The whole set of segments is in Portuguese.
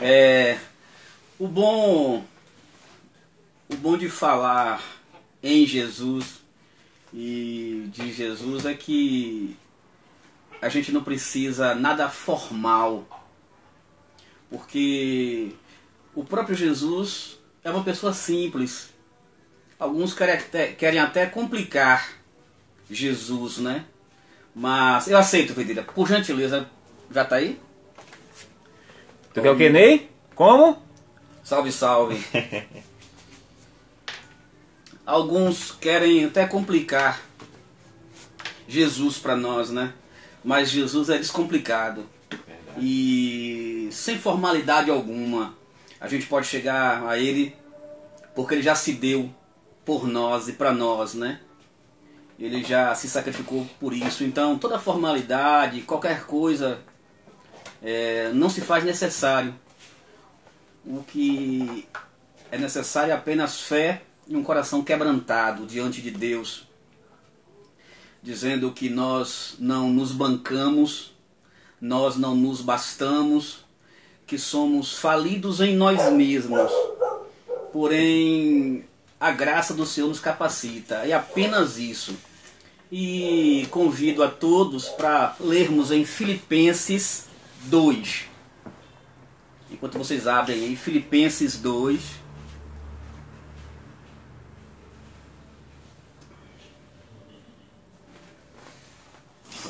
É, o bom o bom de falar em Jesus e de Jesus é que a gente não precisa nada formal, porque o próprio Jesus é uma pessoa simples. Alguns querem até, querem até complicar Jesus, né? Mas eu aceito, Vedira. Por gentileza, já tá aí? Tu quer o que, Ney? Como? Salve, salve. Alguns querem até complicar Jesus para nós, né? Mas Jesus é descomplicado. E sem formalidade alguma, a gente pode chegar a Ele porque Ele já se deu por nós e para nós, né? Ele já se sacrificou por isso. Então, toda formalidade, qualquer coisa, é, não se faz necessário. O que é necessário é apenas fé e um coração quebrantado diante de Deus, dizendo que nós não nos bancamos, nós não nos bastamos, que somos falidos em nós mesmos. Porém, a graça do Senhor nos capacita. É apenas isso. E convido a todos para lermos em Filipenses 2. Enquanto vocês abrem aí, Filipenses 2.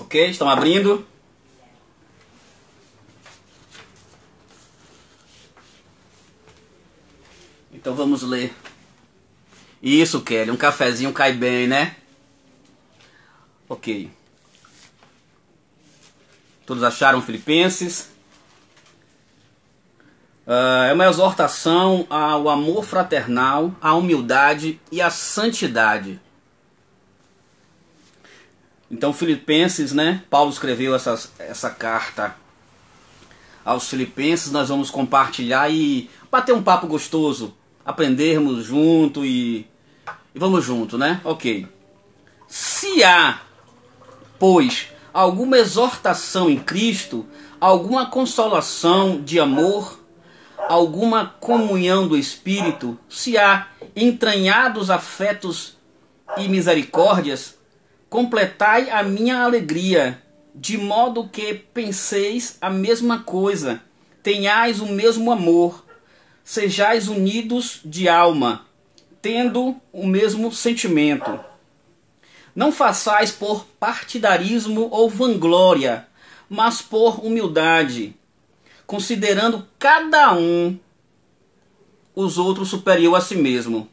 Ok, estão abrindo. Então vamos ler. Isso, Kelly, um cafezinho cai bem, né? Ok. Todos acharam Filipenses? Uh, é uma exortação ao amor fraternal, à humildade e à santidade. Então, Filipenses, né? Paulo escreveu essas, essa carta aos Filipenses. Nós vamos compartilhar e bater um papo gostoso, aprendermos junto e, e vamos junto, né? Ok. Se há, pois, alguma exortação em Cristo, alguma consolação de amor, alguma comunhão do Espírito, se há entranhados afetos e misericórdias, completai a minha alegria, de modo que penseis a mesma coisa, tenhais o mesmo amor, sejais unidos de alma, tendo o mesmo sentimento. Não façais por partidarismo ou vanglória, mas por humildade, considerando cada um os outros superior a si mesmo.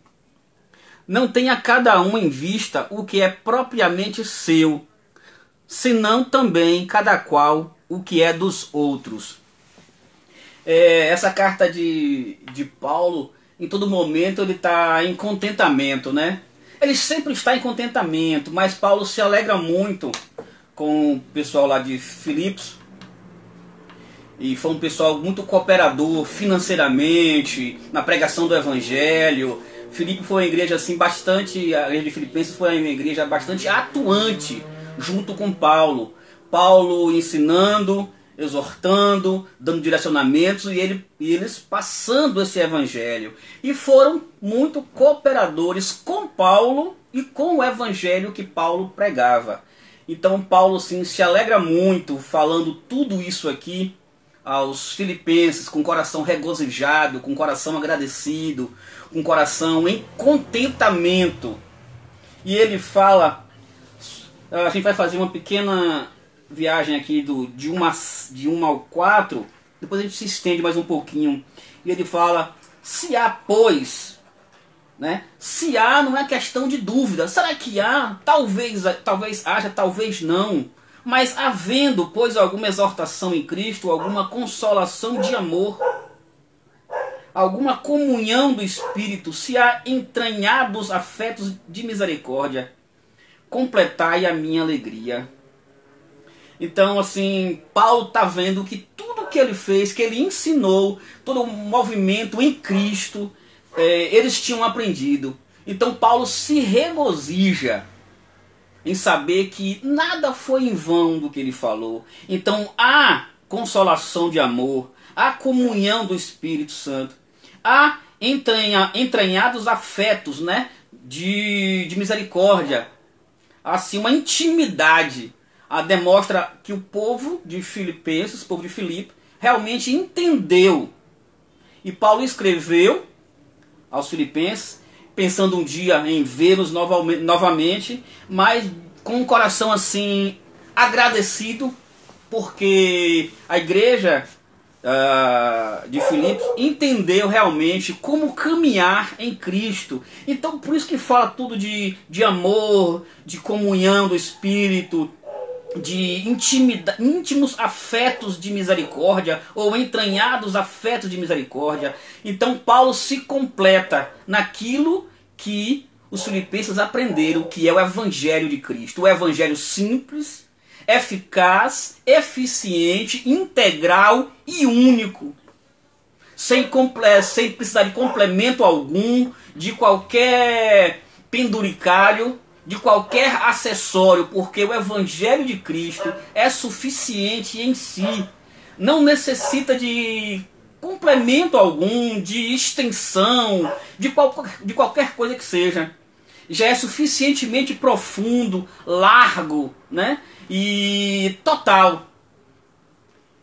Não tenha cada um em vista o que é propriamente seu, senão também cada qual o que é dos outros. É, essa carta de, de Paulo, em todo momento, ele está em contentamento, né? Ele sempre está em contentamento, mas Paulo se alegra muito com o pessoal lá de Filipos. E foi um pessoal muito cooperador financeiramente, na pregação do evangelho. Filipe foi uma igreja assim bastante, a igreja de Filipenses foi uma igreja bastante atuante junto com Paulo. Paulo ensinando, exortando, dando direcionamentos e, ele, e eles passando esse evangelho. E foram muito cooperadores com Paulo e com o evangelho que Paulo pregava. Então Paulo sim se alegra muito falando tudo isso aqui aos filipenses com coração regozijado, com coração agradecido, com coração em contentamento. E ele fala, a gente vai fazer uma pequena viagem aqui do, de, uma, de 1 ao 4, depois a gente se estende mais um pouquinho. E ele fala: se há, pois, né? Se há não é questão de dúvida. Será que há? Talvez, talvez haja, talvez não. Mas havendo, pois, alguma exortação em Cristo, alguma consolação de amor, alguma comunhão do Espírito, se há entranhados afetos de misericórdia, completai a minha alegria então, assim, Paulo está vendo que tudo que ele fez, que ele ensinou, todo o movimento em Cristo, é, eles tinham aprendido. Então, Paulo se regozija em saber que nada foi em vão do que ele falou. Então, há consolação de amor, a comunhão do Espírito Santo, a entranha, entranhados afetos né, de, de misericórdia, assim, uma intimidade. A demonstra que o povo de Filipenses, o povo de Filipe, realmente entendeu. E Paulo escreveu aos Filipenses, pensando um dia em vê-los novamente, mas com um coração assim agradecido, porque a igreja uh, de Filipos entendeu realmente como caminhar em Cristo. Então, por isso que fala tudo de, de amor, de comunhão do Espírito, de intimida, íntimos afetos de misericórdia ou entranhados afetos de misericórdia. Então Paulo se completa naquilo que os filipenses aprenderam, que é o evangelho de Cristo, o evangelho simples, eficaz, eficiente, integral e único. Sem, sem precisar de complemento algum, de qualquer penduricário, de qualquer acessório, porque o Evangelho de Cristo é suficiente em si. Não necessita de complemento algum, de extensão, de, qual, de qualquer coisa que seja. Já é suficientemente profundo, largo né? e total.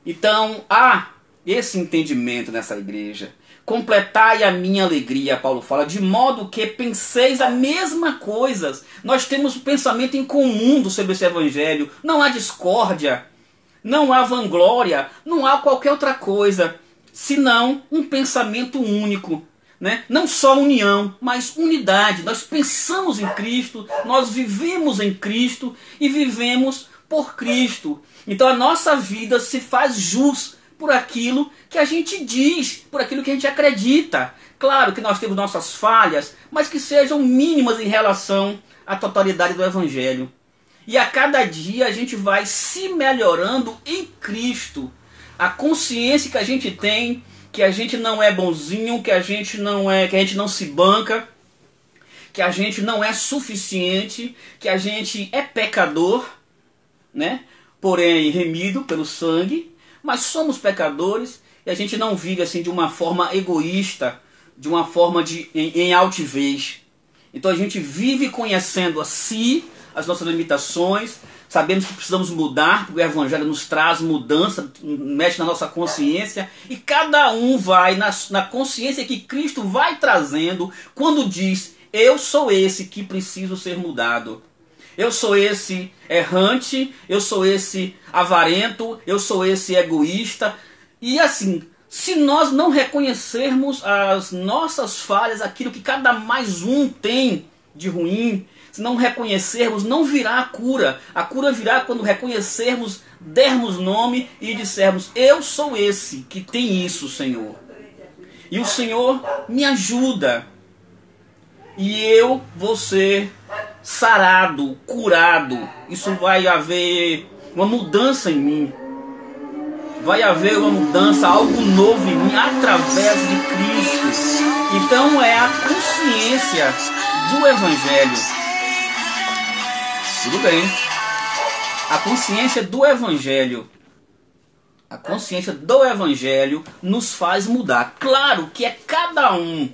Então há esse entendimento nessa igreja Completai a minha alegria, Paulo fala, de modo que penseis a mesma coisa. Nós temos um pensamento em comum sobre esse evangelho. Não há discórdia, não há vanglória, não há qualquer outra coisa, senão um pensamento único. Né? Não só união, mas unidade. Nós pensamos em Cristo, nós vivemos em Cristo e vivemos por Cristo. Então a nossa vida se faz jus por aquilo que a gente diz, por aquilo que a gente acredita. Claro que nós temos nossas falhas, mas que sejam mínimas em relação à totalidade do Evangelho. E a cada dia a gente vai se melhorando em Cristo. A consciência que a gente tem que a gente não é bonzinho, que a gente não é, que a gente não se banca, que a gente não é suficiente, que a gente é pecador, né? Porém remido pelo sangue mas somos pecadores e a gente não vive assim de uma forma egoísta, de uma forma de em, em altivez. Então a gente vive conhecendo a si, as nossas limitações, sabemos que precisamos mudar, porque o Evangelho nos traz mudança, mexe na nossa consciência, e cada um vai na, na consciência que Cristo vai trazendo quando diz: Eu sou esse que preciso ser mudado. Eu sou esse errante, eu sou esse avarento, eu sou esse egoísta. E assim, se nós não reconhecermos as nossas falhas, aquilo que cada mais um tem de ruim, se não reconhecermos, não virá a cura. A cura virá quando reconhecermos, dermos nome e dissermos: Eu sou esse que tem isso, Senhor. E o Senhor me ajuda. E eu vou ser sarado, curado. Isso vai haver uma mudança em mim. Vai haver uma mudança, algo novo em mim através de Cristo. Então é a consciência do Evangelho. Tudo bem. A consciência do Evangelho. A consciência do Evangelho nos faz mudar. Claro que é cada um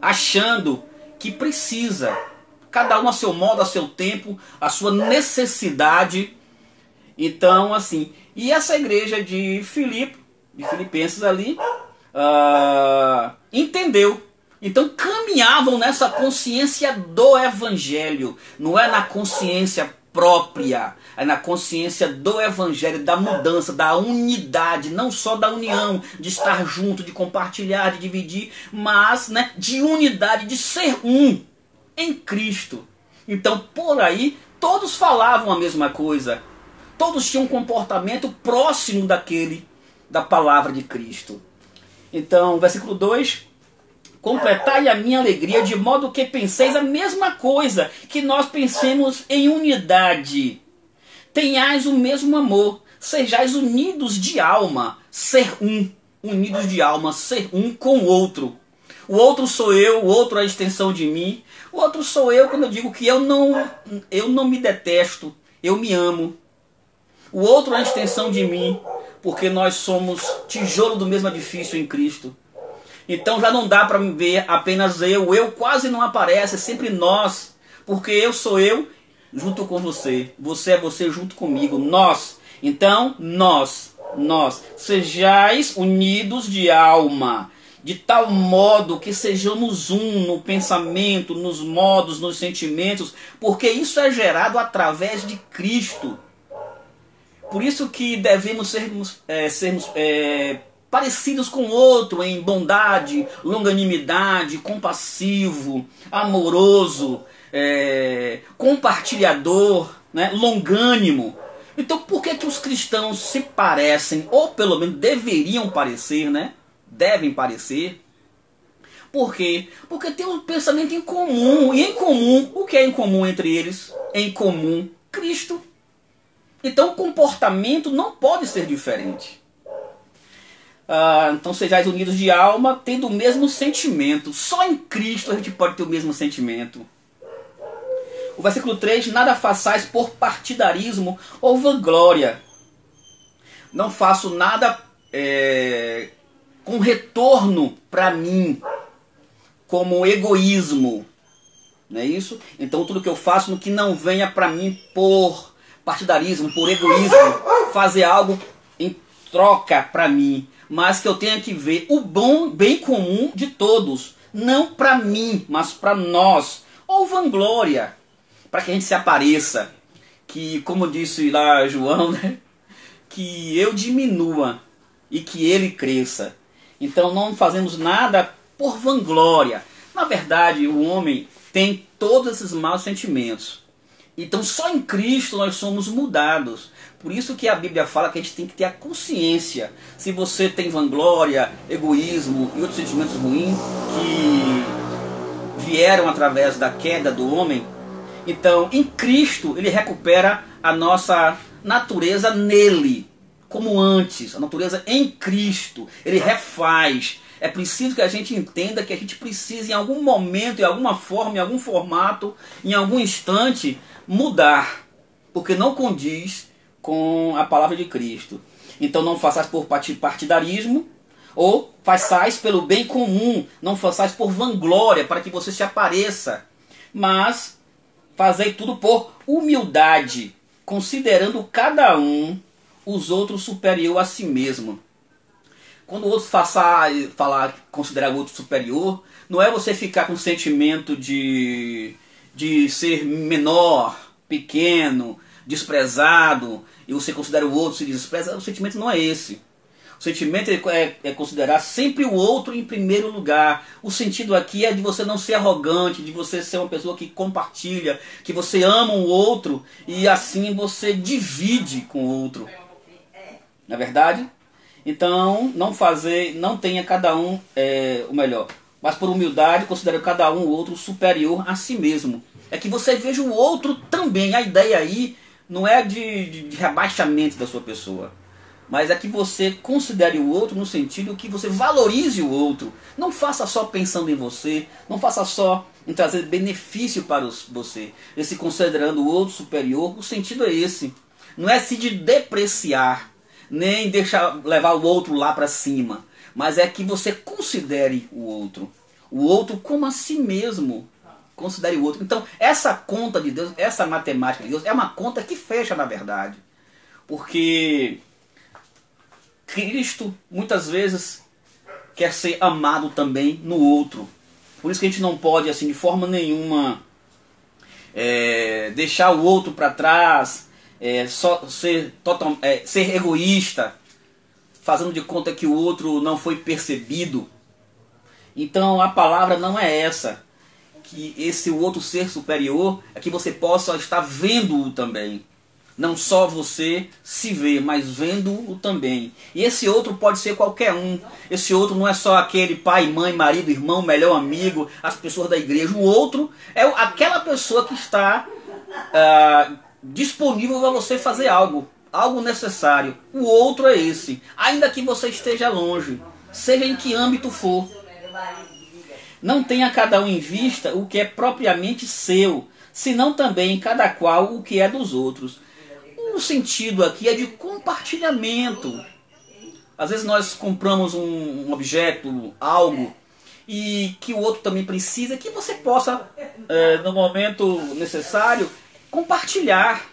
achando que precisa cada um a seu modo, a seu tempo, a sua necessidade. Então, assim, e essa igreja de Filipe, de Filipenses ali, uh, entendeu. Então caminhavam nessa consciência do Evangelho, não é na consciência própria, é na consciência do Evangelho, da mudança, da unidade, não só da união, de estar junto, de compartilhar, de dividir, mas né, de unidade, de ser um em Cristo. Então, por aí, todos falavam a mesma coisa. Todos tinham um comportamento próximo daquele da palavra de Cristo. Então, versículo 2: Completai a minha alegria, de modo que penseis a mesma coisa, que nós pensemos em unidade. Tenhais o mesmo amor, sejais unidos de alma, ser um, unidos de alma, ser um com o outro. O outro sou eu, o outro é a extensão de mim. O outro sou eu quando eu digo que eu não, eu não me detesto, eu me amo. O outro é a extensão de mim. porque nós somos tijolo do mesmo edifício em Cristo. Então já não dá para ver apenas eu, eu quase não aparece, é sempre nós, porque eu sou eu junto com você, você é você junto comigo, nós. Então, nós, nós, sejais unidos de alma, de tal modo que sejamos um no pensamento, nos modos, nos sentimentos, porque isso é gerado através de Cristo. Por isso que devemos sermos, é, sermos é, parecidos com o outro em bondade, longanimidade, compassivo, amoroso, é, compartilhador, né, longânimo. Então por que, que os cristãos se parecem, ou pelo menos deveriam parecer, né? Devem parecer. Por quê? Porque tem um pensamento em comum. E em comum, o que é em comum entre eles? Em comum, Cristo. Então o comportamento não pode ser diferente. Ah, então sejais unidos de alma, tendo o mesmo sentimento. Só em Cristo a gente pode ter o mesmo sentimento. O versículo 3: Nada façais por partidarismo ou vanglória. Não faço nada é, com retorno para mim, como egoísmo. Não é isso? Então tudo que eu faço no que não venha para mim por partidarismo, por egoísmo, fazer algo em troca para mim, mas que eu tenha que ver o bom, bem comum de todos, não para mim, mas para nós. Ou vanglória, para que a gente se apareça, que como disse lá João, né, que eu diminua e que ele cresça. Então não fazemos nada por vanglória. Na verdade, o homem tem todos esses maus sentimentos. Então só em Cristo nós somos mudados. Por isso que a Bíblia fala que a gente tem que ter a consciência. Se você tem vanglória, egoísmo e outros sentimentos ruins que vieram através da queda do homem, então em Cristo ele recupera a nossa natureza nele, como antes, a natureza em Cristo. Ele refaz. É preciso que a gente entenda que a gente precisa em algum momento, em alguma forma, em algum formato, em algum instante, mudar, porque não condiz com a palavra de Cristo. Então não façais por partidarismo, ou façais pelo bem comum, não façais por vanglória, para que você se apareça, mas fazei tudo por humildade, considerando cada um os outros superior a si mesmo. Quando o outro faça, falar, considerar o outro superior, não é você ficar com sentimento de de ser menor, pequeno, desprezado, e você considera o outro se despreza, o sentimento não é esse. O sentimento é, é, considerar sempre o outro em primeiro lugar. O sentido aqui é de você não ser arrogante, de você ser uma pessoa que compartilha, que você ama o outro e assim você divide com o outro. Na é verdade? Então, não fazer, não tenha cada um é, o melhor mas por humildade considera cada um o outro superior a si mesmo. É que você veja o outro também. A ideia aí não é de, de, de rebaixamento da sua pessoa, mas é que você considere o outro no sentido que você valorize o outro. Não faça só pensando em você, não faça só em trazer benefício para os, você. Esse considerando o outro superior, o sentido é esse. Não é se de depreciar, nem deixar levar o outro lá para cima mas é que você considere o outro. O outro como a si mesmo. Considere o outro. Então, essa conta de Deus, essa matemática de Deus, é uma conta que fecha na verdade. Porque Cristo, muitas vezes, quer ser amado também no outro. Por isso que a gente não pode, assim, de forma nenhuma, é, deixar o outro para trás, é, só ser, total, é, ser egoísta fazendo de conta que o outro não foi percebido. Então a palavra não é essa. Que esse outro ser superior é que você possa estar vendo-o também. Não só você se vê, mas vendo-o também. E esse outro pode ser qualquer um. Esse outro não é só aquele pai, mãe, marido, irmão, melhor amigo, as pessoas da igreja. O outro é aquela pessoa que está uh, disponível para você fazer algo algo necessário. O outro é esse, ainda que você esteja longe, seja em que âmbito for. Não tenha cada um em vista o que é propriamente seu, senão também cada qual o que é dos outros. O sentido aqui é de compartilhamento. Às vezes nós compramos um, objeto, algo, e que o outro também precisa, que você possa, é, no momento necessário, compartilhar.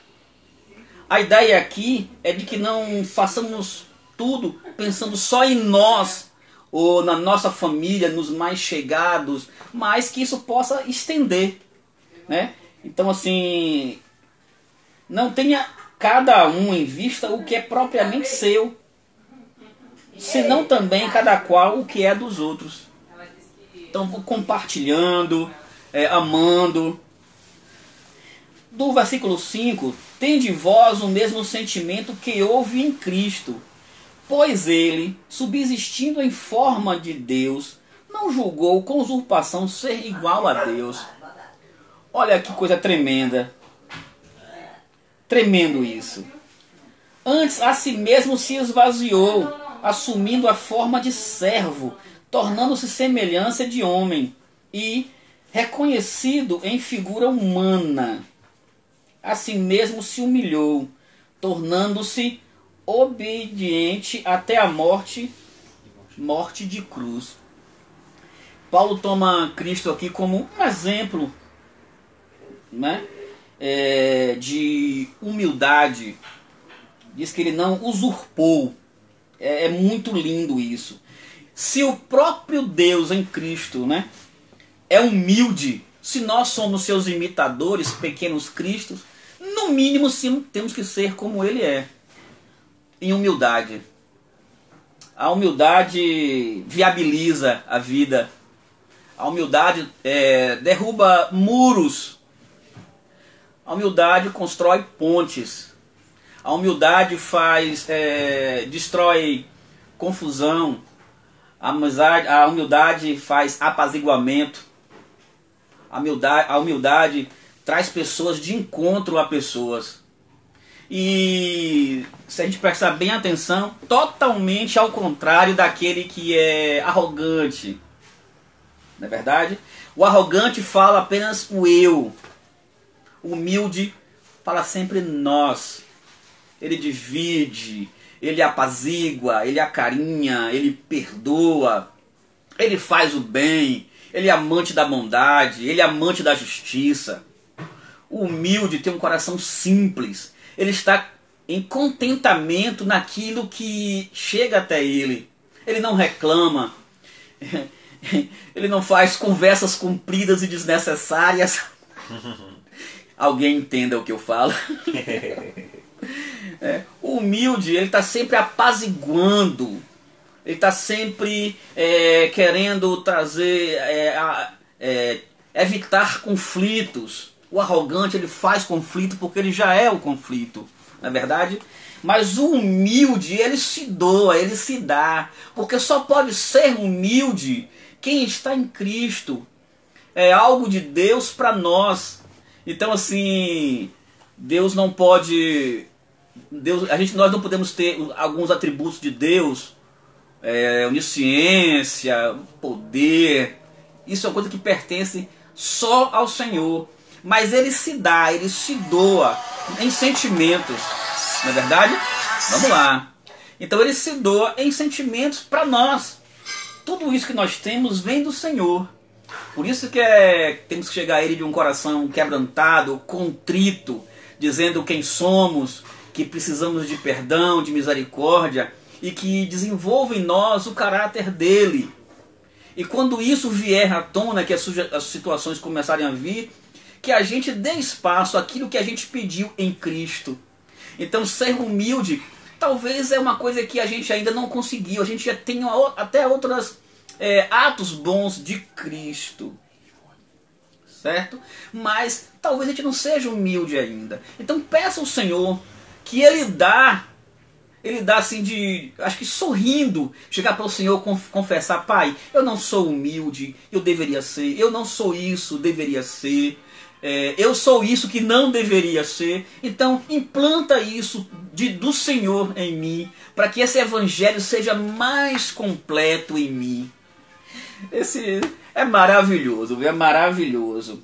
A ideia aqui é de que não façamos tudo pensando só em nós ou na nossa família, nos mais chegados, mas que isso possa estender, né? Então assim, não tenha cada um em vista o que é propriamente seu, senão também cada qual o que é dos outros. Então, compartilhando, é, amando. Do versículo 5: Tem de vós o mesmo sentimento que houve em Cristo, pois ele, subsistindo em forma de Deus, não julgou com usurpação ser igual a Deus. Olha que coisa tremenda. Tremendo isso. Antes a si mesmo se esvaziou, assumindo a forma de servo, tornando-se semelhança de homem e reconhecido em figura humana. Assim mesmo se humilhou, tornando-se obediente até a morte, morte de cruz. Paulo toma Cristo aqui como um exemplo, né? é, de humildade. Diz que ele não usurpou. É, é, muito lindo isso. Se o próprio Deus em Cristo né, é humilde, se nós somos seus imitadores, pequenos cristos, no mínimo sim, temos que ser como ele é. Em humildade. A humildade viabiliza a vida. A humildade é, derruba muros a humildade constrói pontes. A humildade faz, é, destrói confusão. A, amizade, a humildade faz apaziguamento. A humildade, a humildade traz pessoas de encontro a pessoas. E se a gente prestar bem atenção, totalmente ao contrário daquele que é arrogante. Não é verdade? O arrogante fala apenas o eu humilde fala sempre nós. Ele divide, ele apazigua, ele acarinha, ele perdoa, ele faz o bem, ele é amante da bondade, ele é amante da justiça. Humilde tem um coração simples, ele está em contentamento naquilo que chega até ele. Ele não reclama, ele não faz conversas compridas e desnecessárias. alguém entenda o que eu falo. é, humilde, ele está sempre apaziguando, ele está sempre é, querendo trazer, é, é, evitar conflitos. O arrogante, ele faz conflito porque ele já é o conflito, não é verdade? Mas o humilde, ele se doa, ele se dá, porque só pode ser humilde quem está em Cristo. É algo de Deus para nós. Então assim, Deus não pode Deus, a gente nós não podemos ter alguns atributos de Deus, é, onisciência, poder. Isso é coisa que pertence só ao Senhor. Mas ele se dá, ele se doa em sentimentos. Não é verdade? Vamos lá. Então ele se doa em sentimentos para nós. Tudo isso que nós temos vem do Senhor. Por isso que é, temos que chegar a Ele de um coração quebrantado, contrito, dizendo quem somos, que precisamos de perdão, de misericórdia e que desenvolva em nós o caráter dele. E quando isso vier à tona, que as, as situações começarem a vir, que a gente dê espaço àquilo que a gente pediu em Cristo. Então, ser humilde talvez é uma coisa que a gente ainda não conseguiu, a gente já tem até outras é, atos bons de Cristo. Certo? Mas talvez a gente não seja humilde ainda. Então peça ao Senhor que Ele dá, Ele dá assim de, acho que sorrindo, chegar para o Senhor confessar, Pai, eu não sou humilde, eu deveria ser, eu não sou isso, deveria ser. É, eu sou isso que não deveria ser. Então, implanta isso de, do Senhor em mim, para que esse evangelho seja mais completo em mim. Esse é maravilhoso, é maravilhoso.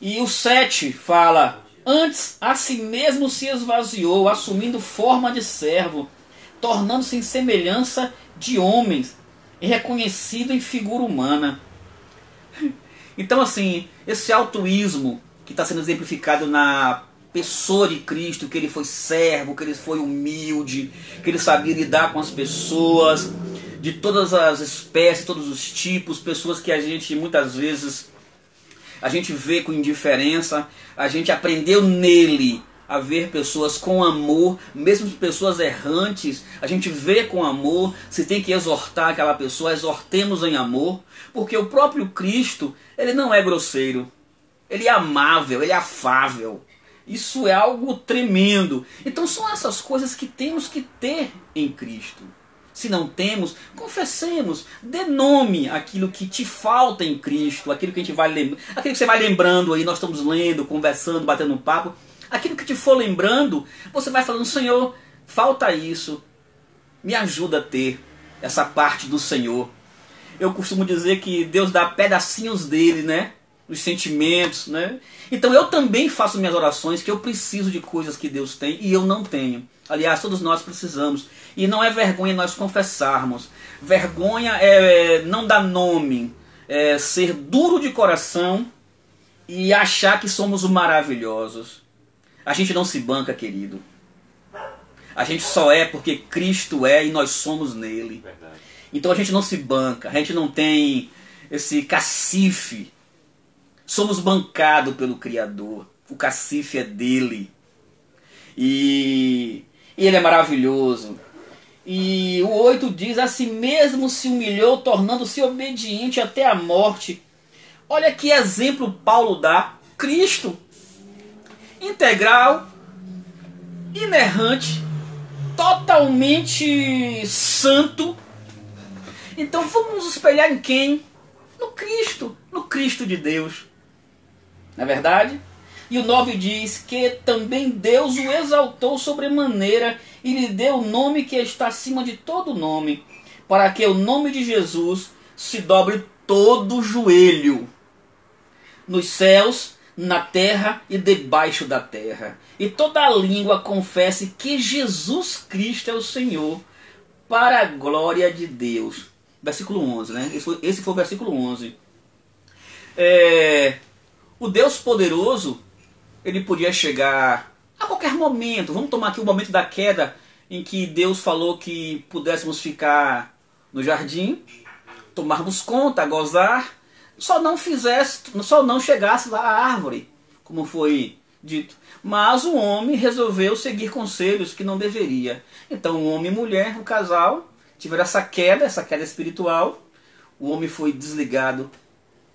E o 7 fala: Antes a si mesmo se esvaziou, assumindo forma de servo, tornando-se em semelhança de homens, e reconhecido em figura humana. Então, assim, esse altruísmo que está sendo exemplificado na pessoa de Cristo, que ele foi servo, que ele foi humilde, que ele sabia lidar com as pessoas, de todas as espécies, todos os tipos, pessoas que a gente muitas vezes a gente vê com indiferença, a gente aprendeu nele a ver pessoas com amor, mesmo pessoas errantes, a gente vê com amor, se tem que exortar aquela pessoa, exortemos em amor, porque o próprio Cristo, ele não é grosseiro, ele é amável, ele é afável. Isso é algo tremendo. Então são essas coisas que temos que ter em Cristo. Se não temos, confessemos, dê nome àquilo que te falta em Cristo, aquilo que a gente vai lembrando, aquilo que você vai lembrando aí, nós estamos lendo, conversando, batendo um papo Aquilo que te for lembrando, você vai falando, Senhor, falta isso. Me ajuda a ter essa parte do Senhor. Eu costumo dizer que Deus dá pedacinhos dele, né? Os sentimentos, né? Então eu também faço minhas orações que eu preciso de coisas que Deus tem e eu não tenho. Aliás, todos nós precisamos. E não é vergonha nós confessarmos. Vergonha é não dar nome, é ser duro de coração e achar que somos maravilhosos. A gente não se banca, querido. A gente só é porque Cristo é e nós somos nele. Verdade. Então a gente não se banca, a gente não tem esse cacife. Somos bancados pelo Criador. O cacife é dele. E, e ele é maravilhoso. E o 8 diz: A si mesmo se humilhou, tornando-se obediente até a morte. Olha que exemplo Paulo dá. Cristo integral, inerrante, totalmente santo. Então vamos nos espelhar em quem? No Cristo, no Cristo de Deus. Não é verdade? E o 9 diz que também Deus o exaltou sobremaneira e lhe deu o nome que está acima de todo nome, para que o nome de Jesus se dobre todo o joelho, nos céus, na terra e debaixo da terra. E toda língua confesse que Jesus Cristo é o Senhor, para a glória de Deus. Versículo 11, né? Esse foi, esse foi o versículo 11. É, o Deus poderoso, ele podia chegar a qualquer momento. Vamos tomar aqui o momento da queda em que Deus falou que pudéssemos ficar no jardim, tomarmos conta, gozar só não fizesse, só não chegasse lá à árvore, como foi dito. Mas o homem resolveu seguir conselhos que não deveria. Então o homem e mulher, o casal, tiveram essa queda, essa queda espiritual. O homem foi desligado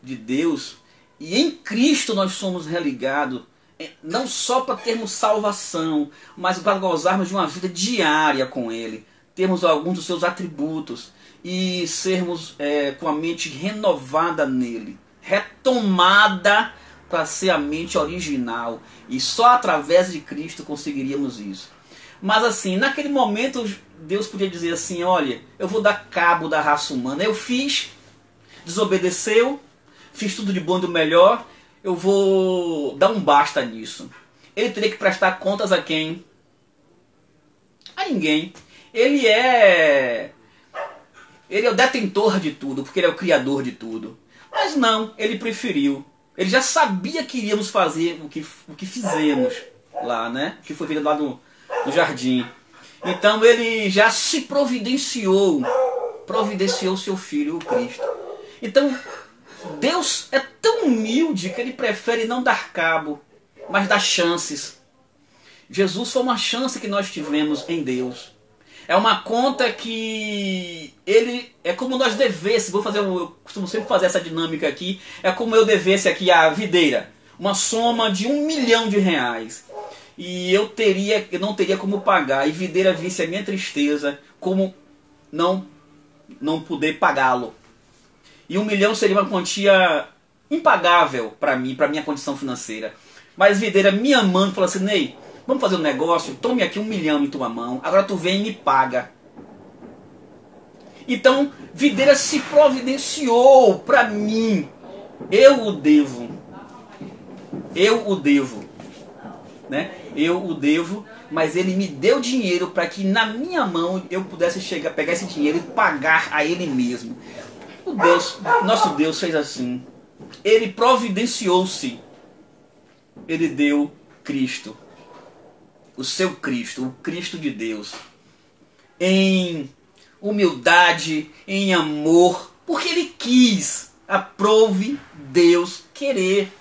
de Deus e em Cristo nós somos religados é, não só para termos salvação, mas para gozarmos de uma vida diária com Ele, termos alguns dos seus atributos e sermos é, com a mente renovada nele, retomada para ser a mente original. E só através de Cristo conseguiríamos isso. Mas assim, naquele momento Deus podia dizer assim: olha, eu vou dar cabo da raça humana. Eu fiz, desobedeceu, fiz tudo de bom e do melhor, eu vou dar um basta nisso. Ele teria que prestar contas a quem? A ninguém. Ele é ele é o detentor de tudo, porque ele é o criador de tudo. Mas não, ele preferiu. Ele já sabia que iríamos fazer o que, o que fizemos lá, né? O que foi feito lá no, no jardim. Então ele já se providenciou, providenciou seu filho, o Cristo. Então Deus é tão humilde que ele prefere não dar cabo, mas dar chances. Jesus foi uma chance que nós tivemos em Deus. É uma conta que ele é como nós devesse, vou fazer, eu costumo sempre fazer essa dinâmica aqui, é como eu devesse aqui a videira, uma soma de um milhão de reais. E eu teria, eu não teria como pagar, e videira visse a minha tristeza como não não poder pagá-lo. E um milhão seria uma quantia impagável para mim, para minha condição financeira. Mas videira me amando, falou assim, Ney, Vamos fazer um negócio? Tome aqui um milhão em tua mão. Agora tu vem e me paga. Então, Videira se providenciou para mim. Eu o devo. Eu o devo. Né? Eu o devo mas ele me deu dinheiro para que na minha mão eu pudesse chegar, pegar esse dinheiro e pagar a ele mesmo. O Deus, nosso Deus fez assim. Ele providenciou-se. Ele deu Cristo. O seu Cristo, o Cristo de Deus. Em humildade, em amor, porque ele quis. Aprove Deus querer.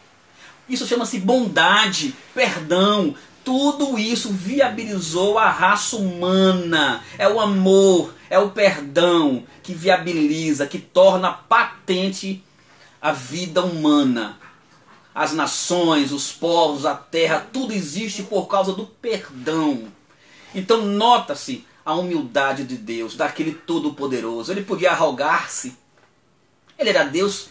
Isso chama-se bondade, perdão, tudo isso viabilizou a raça humana. É o amor, é o perdão que viabiliza, que torna patente a vida humana. As nações, os povos, a terra, tudo existe por causa do perdão. Então nota-se a humildade de Deus, daquele todo-poderoso. Ele podia arrogar-se. Ele era Deus,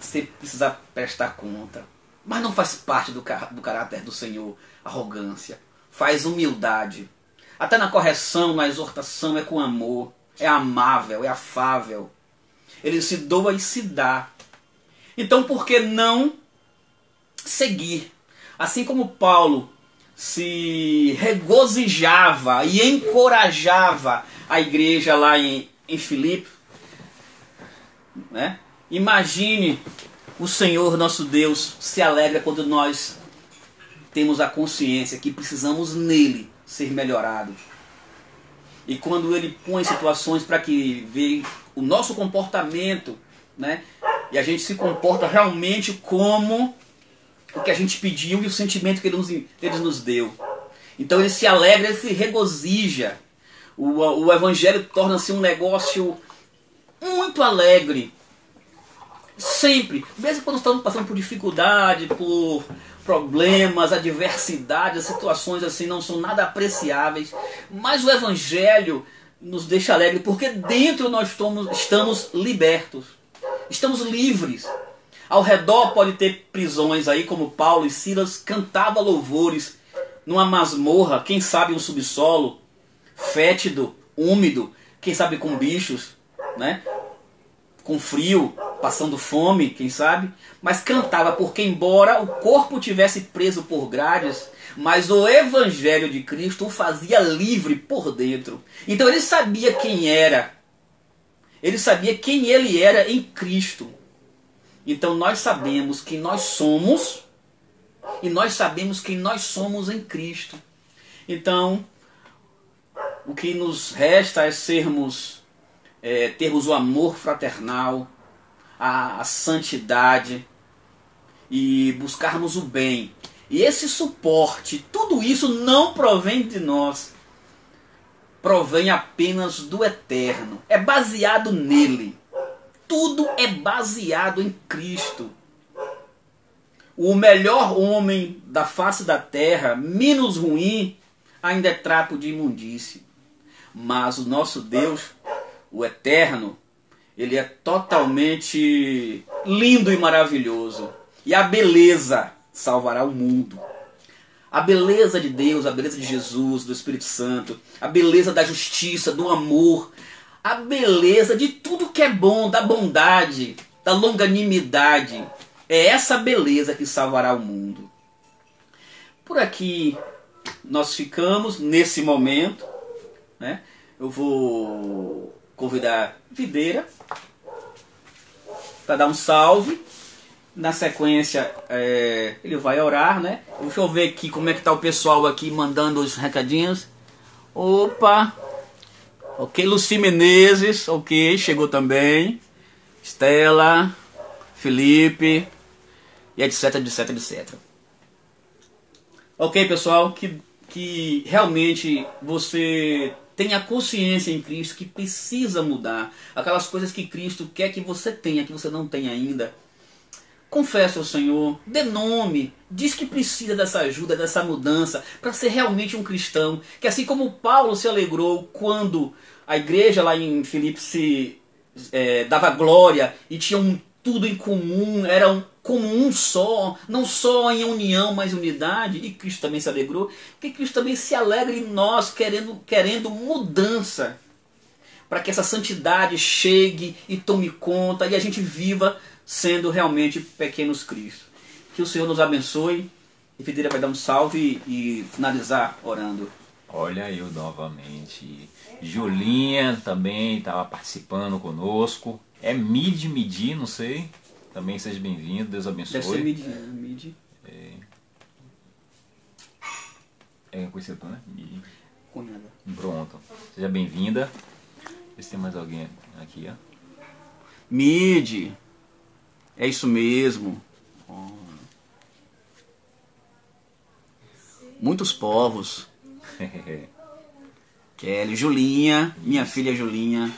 você precisa prestar conta. Mas não faz parte do, do caráter do Senhor arrogância, faz humildade. Até na correção, na exortação, é com amor, é amável, é afável. Ele se doa e se dá. Então, por que não seguir? Assim como Paulo se regozijava e encorajava a igreja lá em, em Filipe, né? imagine o Senhor nosso Deus se alegra quando nós temos a consciência que precisamos nele ser melhorados. E quando ele põe situações para que veja o nosso comportamento, né? E a gente se comporta realmente como o que a gente pediu e o sentimento que ele nos, ele nos deu. Então ele se alegra, ele se regozija. O, o evangelho torna-se um negócio muito alegre. Sempre. Mesmo quando estamos passando por dificuldade, por problemas, adversidades, situações assim não são nada apreciáveis, mas o Evangelho nos deixa alegre porque dentro nós estamos, estamos libertos, estamos livres. Ao redor pode ter prisões aí, como Paulo e Silas cantava louvores numa masmorra, quem sabe um subsolo, fétido, úmido, quem sabe com bichos, né? com frio, passando fome, quem sabe, mas cantava porque embora o corpo tivesse preso por grades, mas o evangelho de Cristo o fazia livre por dentro. Então ele sabia quem era. Ele sabia quem ele era em Cristo. Então nós sabemos quem nós somos e nós sabemos quem nós somos em Cristo. Então, o que nos resta é sermos é, termos o amor fraternal, a, a santidade e buscarmos o bem. E esse suporte, tudo isso não provém de nós, provém apenas do eterno, é baseado nele. Tudo é baseado em Cristo. O melhor homem da face da terra, menos ruim, ainda é trapo de imundície. Mas o nosso Deus o eterno, ele é totalmente lindo e maravilhoso. E a beleza salvará o mundo. A beleza de Deus, a beleza de Jesus, do Espírito Santo, a beleza da justiça, do amor, a beleza de tudo que é bom, da bondade, da longanimidade. É essa beleza que salvará o mundo. Por aqui nós ficamos nesse momento, né? Eu vou convidar Videira para dar um salve. Na sequência, é, ele vai orar, né? Deixa eu ver aqui como é que tá o pessoal aqui mandando os recadinhos. Opa! Ok, Luci Menezes, ok, chegou também. Estela, Felipe, e etc, etc, etc. Ok, pessoal, que, que realmente você Tenha consciência em Cristo que precisa mudar. Aquelas coisas que Cristo quer que você tenha, que você não tem ainda. Confesse ao Senhor, dê nome, diz que precisa dessa ajuda, dessa mudança, para ser realmente um cristão. Que assim como Paulo se alegrou quando a igreja lá em Filipe se é, dava glória e tinha um tudo em comum, eram como um só, não só em união, mas unidade, e Cristo também se alegrou, que Cristo também se alegra em nós, querendo, querendo mudança, para que essa santidade chegue e tome conta e a gente viva sendo realmente pequenos Cristos. Que o Senhor nos abençoe, e Videira vai dar um salve e finalizar orando. Olha eu novamente. Julinha também estava participando conosco. É Mid Midi, não sei. Também seja bem-vindo, Deus abençoe. Deve ser mid, né? mid. É conhecido, né? Mid. Cunhada. Pronto. Seja bem-vinda. Vê se tem mais alguém aqui, ó. Mid. É isso mesmo. Muitos povos. Kelly, Julinha, minha filha Julinha.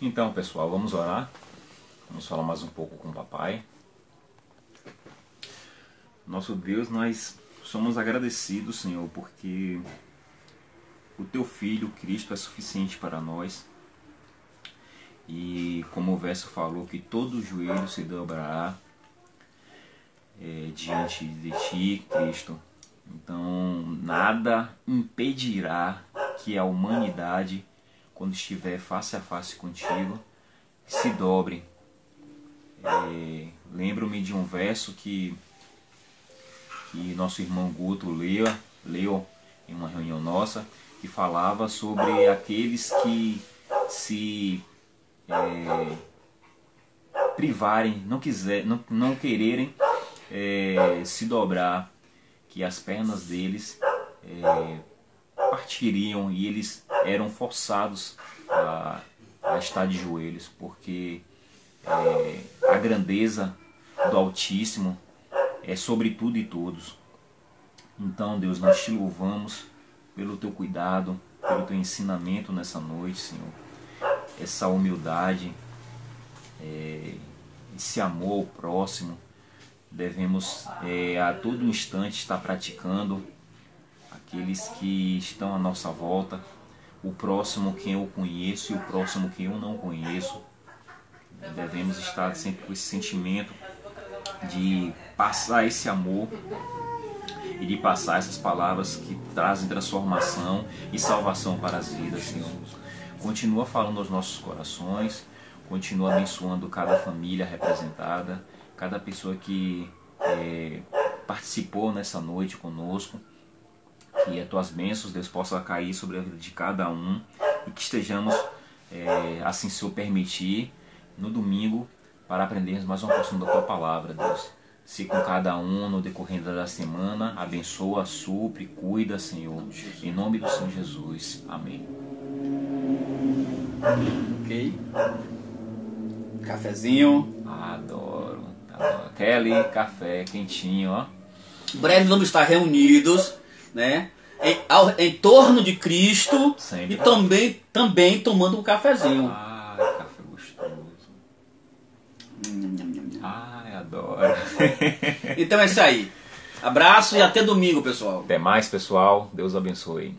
Então, pessoal, vamos orar. Vamos falar mais um pouco com o papai. Nosso Deus, nós somos agradecidos, Senhor, porque o teu filho Cristo é suficiente para nós. E como o verso falou, que todo joelho se dobrará é, diante de ti, Cristo. Então, nada impedirá que a humanidade, quando estiver face a face contigo, se dobre. É, Lembro-me de um verso que, que nosso irmão Guto leu, leu em uma reunião nossa, que falava sobre aqueles que se é, privarem, não, quiser, não, não quererem é, se dobrar, que as pernas deles é, partiriam e eles eram forçados a, a estar de joelhos, porque é, a grandeza do Altíssimo é sobre tudo e todos. Então, Deus, nós te louvamos pelo teu cuidado, pelo teu ensinamento nessa noite, Senhor essa humildade, é, esse amor ao próximo, devemos é, a todo instante estar praticando aqueles que estão à nossa volta, o próximo quem eu conheço e o próximo quem eu não conheço. Devemos estar sempre com esse sentimento de passar esse amor e de passar essas palavras que trazem transformação e salvação para as vidas, Senhor continua falando aos nossos corações, continua abençoando cada família representada, cada pessoa que é, participou nessa noite conosco. Que as tuas bênçãos, Deus, possa cair sobre a vida de cada um e que estejamos, é, assim se o permitir, no domingo para aprendermos mais uma porção da tua palavra, Deus. Se com cada um no decorrer da semana, abençoa, supre, cuida, Senhor. Em nome do Senhor Jesus. Amém. Ok. Cafezinho. Adoro. adoro. Kelly, café quentinho, ó. Breve vamos estar reunidos, né? Em, ao, em torno de Cristo Sempre. e também, também tomando um cafezinho. Ai, café Ai, adoro. Então é isso aí. Abraço e até domingo, pessoal. Até mais, pessoal. Deus abençoe.